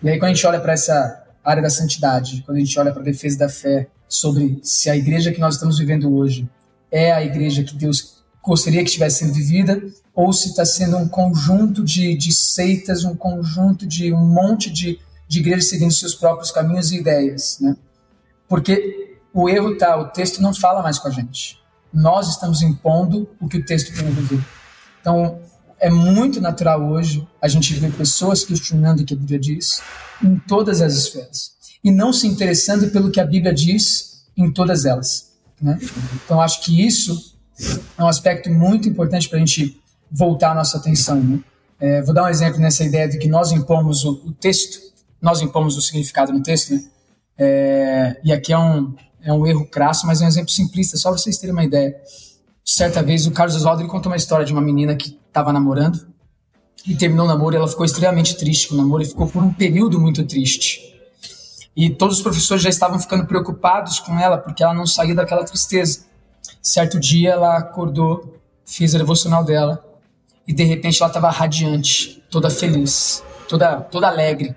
E aí, quando a gente olha para essa área da santidade, quando a gente olha para a defesa da fé, sobre se a igreja que nós estamos vivendo hoje é a igreja que Deus gostaria que estivesse sendo vivida, ou se está sendo um conjunto de, de seitas, um conjunto de um monte de, de igrejas seguindo seus próprios caminhos e ideias, né? Porque o erro tá, o texto não fala mais com a gente. Nós estamos impondo o que o texto tem a dizer. Então, é muito natural hoje a gente ver pessoas questionando o que a Bíblia diz em todas as esferas e não se interessando pelo que a Bíblia diz em todas elas. Né? Então, acho que isso é um aspecto muito importante para a gente voltar a nossa atenção. Né? É, vou dar um exemplo nessa ideia de que nós impomos o, o texto, nós impomos o significado no texto, né? É, e aqui é um, é um erro crasso, mas é um exemplo simplista, só para vocês terem uma ideia. Certa vez, o Carlos Oswaldo contou uma história de uma menina que estava namorando e terminou o namoro ela ficou extremamente triste com o namoro e ficou por um período muito triste. E todos os professores já estavam ficando preocupados com ela porque ela não saía daquela tristeza. Certo dia ela acordou, fez a devocional dela e de repente ela estava radiante, toda feliz, toda, toda alegre.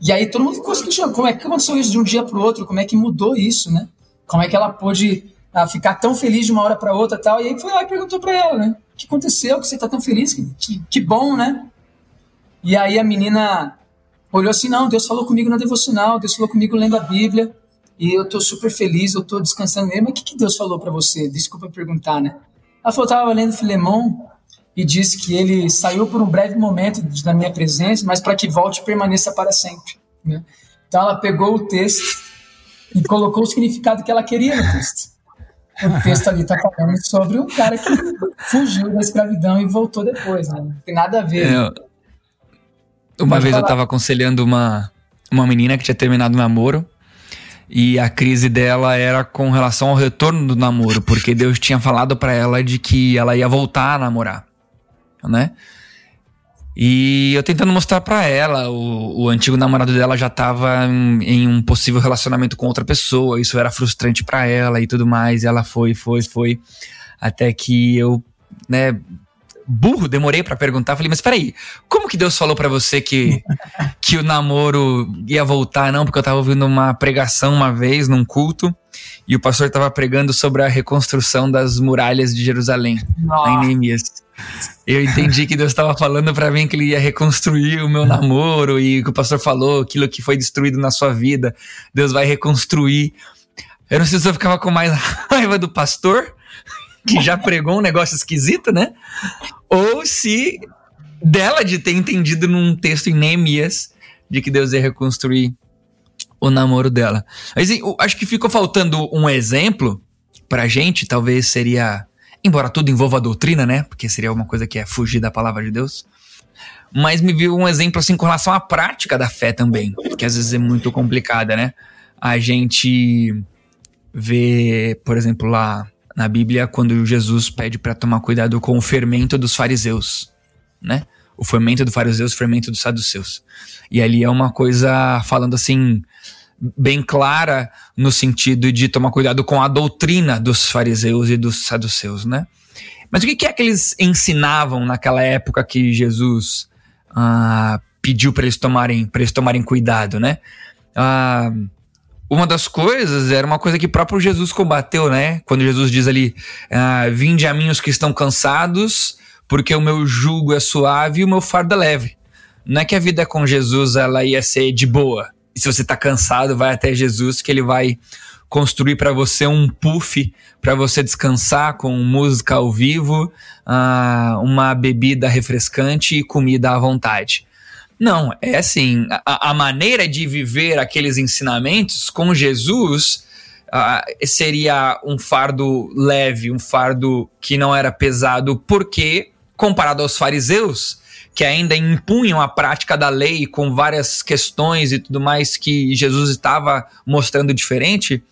E aí todo mundo ficou se questionando como é que aconteceu isso de um dia para o outro, como é que mudou isso, né? Como é que ela pôde ah, ficar tão feliz de uma hora para outra tal? E aí foi lá e perguntou para ela, né? Que aconteceu que você está tão feliz? Que, que, que bom, né? E aí a menina olhou assim: não, Deus falou comigo na devocional, Deus falou comigo lendo a Bíblia, e eu tô super feliz, eu tô descansando mesmo. Mas o que, que Deus falou para você? Desculpa perguntar, né? Ela falou: tava lendo Filemão e disse que ele saiu por um breve momento da minha presença, mas para que volte e permaneça para sempre. Né? Então ela pegou o texto e colocou o significado que ela queria no texto. O texto ali está falando sobre um cara que fugiu da escravidão e voltou depois, né? Não tem nada a ver. É, uma Pode vez falar. eu tava aconselhando uma, uma menina que tinha terminado o namoro. E a crise dela era com relação ao retorno do namoro, porque Deus tinha falado para ela de que ela ia voltar a namorar, né? E eu tentando mostrar para ela, o, o, antigo namorado dela já tava em, em, um possível relacionamento com outra pessoa, isso era frustrante para ela e tudo mais, e ela foi, foi, foi, até que eu, né, burro, demorei para perguntar. Falei, mas peraí, como que Deus falou para você que, que o namoro ia voltar, não, porque eu tava ouvindo uma pregação uma vez num culto e o pastor tava pregando sobre a reconstrução das muralhas de Jerusalém, Nossa. em Neemias. Eu entendi que Deus estava falando para mim que ele ia reconstruir o meu namoro e que o pastor falou aquilo que foi destruído na sua vida, Deus vai reconstruir. Eu não sei se eu ficava com mais raiva do pastor, que já pregou um negócio esquisito, né? Ou se dela de ter entendido num texto em Neemias de que Deus ia reconstruir o namoro dela. Mas eu acho que ficou faltando um exemplo pra gente, talvez seria, embora tudo envolva a doutrina, né? Porque seria uma coisa que é fugir da palavra de Deus. Mas me viu um exemplo assim com relação à prática da fé também, que às vezes é muito complicada, né? A gente vê, por exemplo, lá na Bíblia, quando Jesus pede para tomar cuidado com o fermento dos fariseus, né? O fermento do fariseus, o fermento dos saduceus. E ali é uma coisa falando assim, bem clara no sentido de tomar cuidado com a doutrina dos fariseus e dos saduceus, né? Mas o que é que eles ensinavam naquela época que Jesus ah, pediu para eles tomarem para eles tomarem cuidado, né? Ah, uma das coisas era uma coisa que próprio Jesus combateu, né? Quando Jesus diz ali: ah, Vinde a mim os que estão cansados, porque o meu jugo é suave e o meu fardo é leve. Não é que a vida com Jesus ela ia ser de boa. E se você tá cansado, vai até Jesus que ele vai construir para você um puff para você descansar com música ao vivo, ah, uma bebida refrescante e comida à vontade. Não, é assim, a, a maneira de viver aqueles ensinamentos com Jesus uh, seria um fardo leve, um fardo que não era pesado, porque, comparado aos fariseus, que ainda impunham a prática da lei com várias questões e tudo mais que Jesus estava mostrando diferente,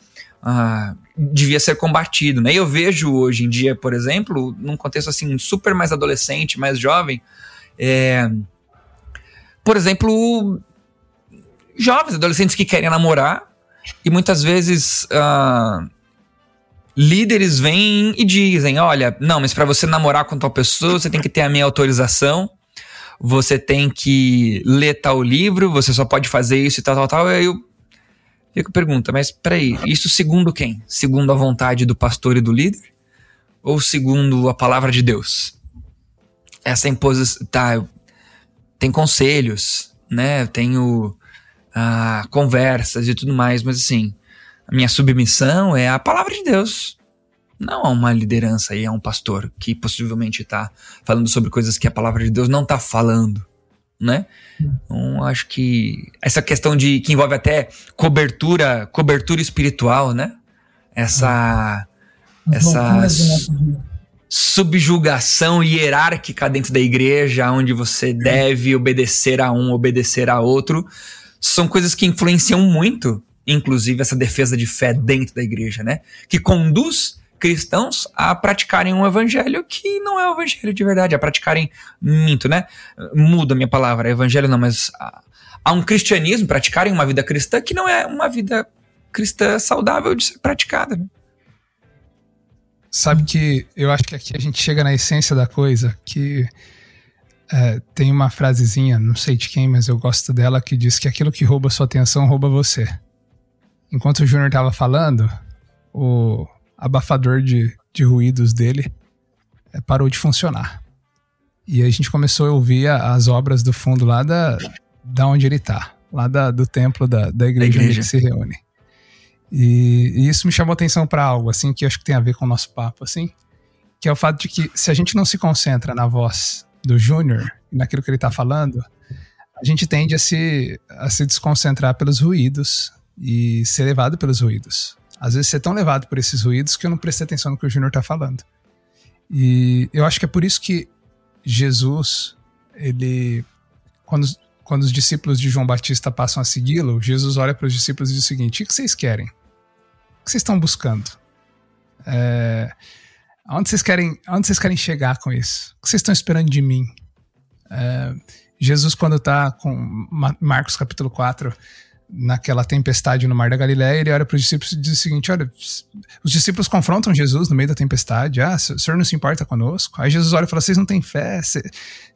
uh, devia ser combatido. Né? E eu vejo hoje em dia, por exemplo, num contexto assim super mais adolescente, mais jovem, é, por exemplo, jovens, adolescentes que querem namorar e muitas vezes uh, líderes vêm e dizem: olha, não, mas para você namorar com tal pessoa, você tem que ter a minha autorização, você tem que ler tal livro, você só pode fazer isso e tal, tal, tal. Aí eu fico pergunta, mas peraí, isso segundo quem? Segundo a vontade do pastor e do líder? Ou segundo a palavra de Deus? Essa imposição. Tá, tem conselhos, né? Eu tenho ah, conversas e tudo mais, mas assim, a minha submissão é a palavra de Deus. Não a uma liderança e a um pastor que possivelmente está falando sobre coisas que a palavra de Deus não está falando, né? Então, acho que essa questão de que envolve até cobertura, cobertura espiritual, né? Essa, essa subjugação hierárquica dentro da igreja, onde você deve obedecer a um, obedecer a outro, são coisas que influenciam muito, inclusive essa defesa de fé dentro da igreja, né? Que conduz cristãos a praticarem um evangelho que não é o evangelho de verdade, a praticarem, minto, né? Muda a minha palavra, evangelho não, mas há um cristianismo, praticarem uma vida cristã que não é uma vida cristã saudável de ser praticada. Né? Sabe que eu acho que aqui a gente chega na essência da coisa, que é, tem uma frasezinha, não sei de quem, mas eu gosto dela, que diz que aquilo que rouba sua atenção rouba você. Enquanto o Júnior tava falando, o abafador de, de ruídos dele é, parou de funcionar. E a gente começou a ouvir as obras do fundo lá da, da onde ele tá, lá da, do templo da, da igreja, igreja. onde ele se reúne. E, e isso me chamou atenção para algo, assim, que acho que tem a ver com o nosso papo, assim, que é o fato de que se a gente não se concentra na voz do Júnior e naquilo que ele tá falando, a gente tende a se, a se desconcentrar pelos ruídos e ser levado pelos ruídos. Às vezes você é tão levado por esses ruídos que eu não prestei atenção no que o Júnior tá falando. E eu acho que é por isso que Jesus, ele, quando, quando os discípulos de João Batista passam a segui-lo, Jesus olha para os discípulos e diz o seguinte: o que vocês querem? que vocês estão buscando? É, aonde, vocês querem, aonde vocês querem chegar com isso? O que vocês estão esperando de mim? É, Jesus, quando está com Marcos capítulo 4, naquela tempestade no Mar da Galileia, ele olha para os discípulos e diz o seguinte: olha, os discípulos confrontam Jesus no meio da tempestade. Ah, o senhor não se importa conosco? Aí Jesus olha e fala: vocês não têm fé? Cê, o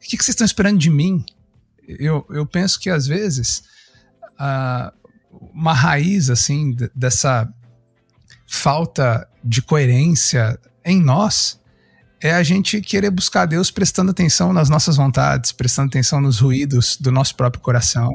que, que vocês estão esperando de mim? Eu, eu penso que às vezes uh, uma raiz assim dessa falta de coerência em nós é a gente querer buscar Deus prestando atenção nas nossas vontades, prestando atenção nos ruídos do nosso próprio coração.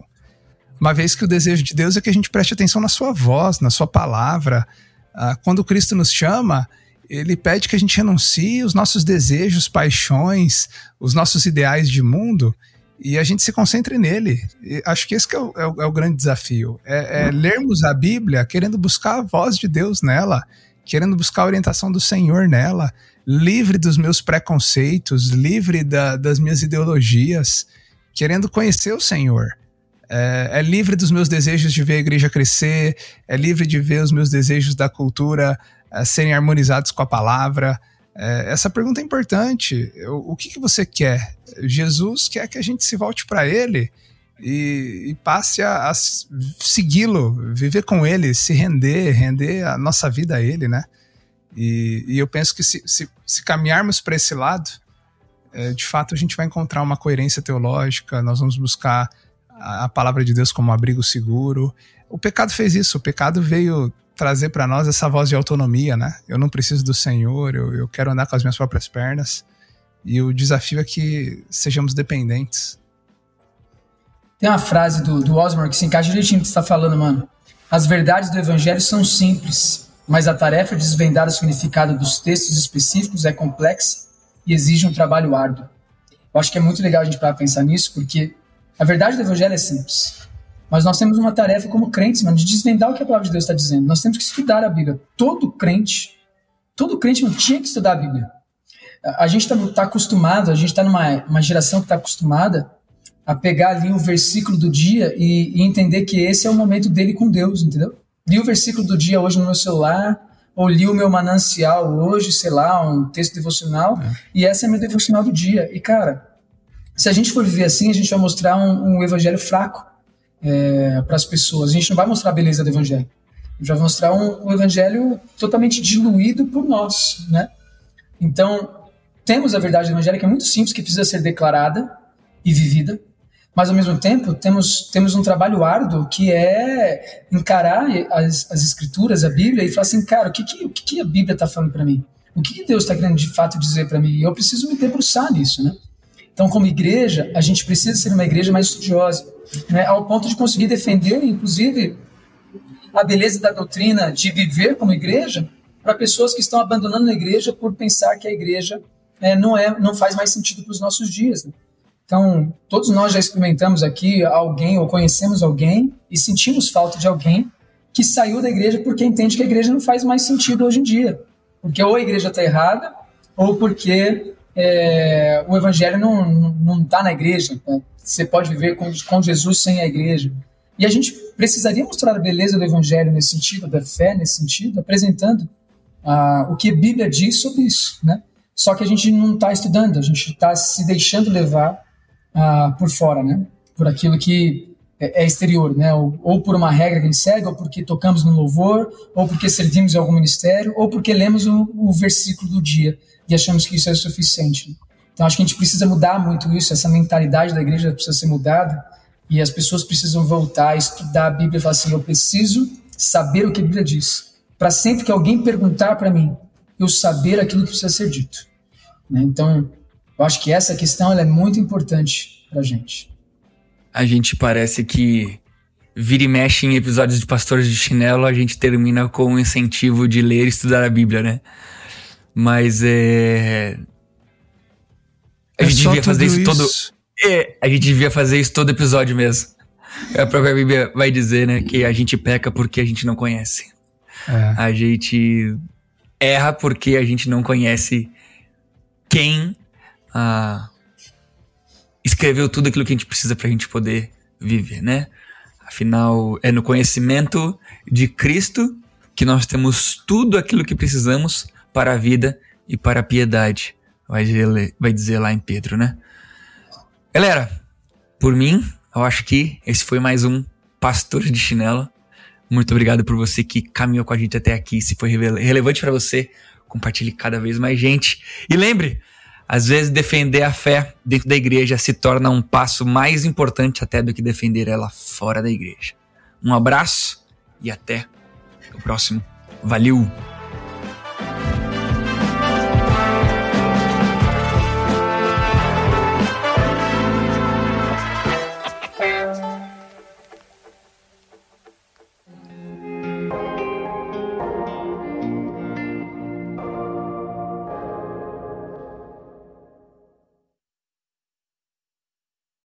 Uma vez que o desejo de Deus é que a gente preste atenção na sua voz, na sua palavra. Uh, quando Cristo nos chama, ele pede que a gente renuncie os nossos desejos, paixões, os nossos ideais de mundo e a gente se concentre nele. E acho que esse que é, o, é, o, é o, grande desafio. É, é lermos a Bíblia querendo buscar a voz de Deus nela, querendo buscar a orientação do Senhor nela, livre dos meus preconceitos, livre da, das minhas ideologias, querendo conhecer o Senhor. É, é, livre dos meus desejos de ver a igreja crescer, é livre de ver os meus desejos da cultura é, serem harmonizados com a palavra. É, essa pergunta é importante. O, o que, que, você quer? Jesus quer que a gente se volte para Ele e, e, passe a, a segui-lo, viver com Ele, se render, render a nossa vida a Ele, né? E, e eu penso que se, se, se caminharmos para esse lado, é, de fato a gente vai encontrar uma coerência teológica, nós vamos buscar a, palavra de Deus como um abrigo seguro. O pecado fez isso, o pecado veio trazer para nós essa voz de autonomia, né? Eu não preciso do Senhor, eu, eu quero andar com as minhas próprias pernas. E o desafio é que sejamos dependentes. Tem uma frase do, do Osborne que se encaixa direitinho no que você está falando, mano. As verdades do evangelho são simples, mas a tarefa de desvendar o significado dos textos específicos é complexa e exige um trabalho árduo. Eu acho que é muito legal a gente parar pensar nisso, porque a verdade do evangelho é simples. Mas nós temos uma tarefa como crentes, mano, de desvendar o que a palavra de Deus está dizendo. Nós temos que estudar a Bíblia. Todo crente, todo crente mano, tinha que estudar a Bíblia. A gente está tá acostumado, a gente está numa uma geração que está acostumada a pegar ali o versículo do dia e, e entender que esse é o momento dele com Deus, entendeu? li o versículo do dia hoje no meu celular, ou li o meu manancial hoje, sei lá, um texto devocional, é. e essa é a minha devocional do dia. E, cara, se a gente for viver assim, a gente vai mostrar um, um evangelho fraco é, para as pessoas. A gente não vai mostrar a beleza do evangelho. A gente vai mostrar um, um evangelho totalmente diluído por nós, né? Então, temos a verdade que é muito simples, que precisa ser declarada e vivida mas ao mesmo tempo temos, temos um trabalho árduo que é encarar as, as escrituras, a Bíblia, e falar assim, cara, o que, que, o que, a Bíblia está falando para mim? O que Deus está querendo de fato dizer para mim? E eu preciso me debruçar nisso, né? Então, como igreja, a gente precisa ser uma igreja mais estudiosa, né? ao ponto de conseguir defender, inclusive, a beleza da doutrina de viver como igreja para pessoas que estão abandonando a igreja por pensar que a igreja é, não, é, não faz mais sentido para os nossos dias. Né? Então, todos nós já experimentamos aqui alguém ou conhecemos alguém e sentimos falta de alguém que saiu da igreja porque entende que a igreja não faz mais sentido hoje em dia. Porque ou a igreja está errada, ou porque é, o evangelho não está na igreja. Né? Você pode viver com, com Jesus sem a igreja. E a gente precisaria mostrar a beleza do evangelho nesse sentido, da fé nesse sentido, apresentando ah, o que a Bíblia diz sobre isso. Né? Só que a gente não está estudando, a gente está se deixando levar ah, por fora, né? Por aquilo que é, é exterior, né? Ou, ou, por uma regra que a gente segue, ou porque tocamos no louvor, ou porque servimos em algum ministério, ou porque lemos o, o versículo do dia e achamos que isso é suficiente. Então acho que a gente precisa mudar muito isso, essa mentalidade da igreja precisa ser mudada e as pessoas precisam voltar a estudar a Bíblia e falar assim: eu preciso saber o que a Bíblia diz, para sempre que alguém perguntar para mim, eu saber aquilo que precisa ser dito. Né? Então eu acho que essa questão é muito importante pra gente. A gente parece que vira e mexe em episódios de Pastores de Chinelo, a gente termina com o incentivo de ler e estudar a Bíblia, né? Mas é. A é gente devia fazer isso, isso, todo. É, a gente devia fazer isso todo episódio mesmo. A própria Bíblia vai dizer, né, que a gente peca porque a gente não conhece. É. A gente erra porque a gente não conhece quem ah, escreveu tudo aquilo que a gente precisa para a gente poder viver, né? Afinal, é no conhecimento de Cristo que nós temos tudo aquilo que precisamos para a vida e para a piedade, vai dizer, vai dizer lá em Pedro, né? Galera, por mim, eu acho que esse foi mais um Pastor de Chinelo. Muito obrigado por você que caminhou com a gente até aqui. Se foi relevante para você, compartilhe cada vez mais gente. E lembre, Às vezes, defender a fé dentro da igreja se torna um passo mais importante até do que defender ela fora da igreja. Um abraço e até o próximo. Valeu!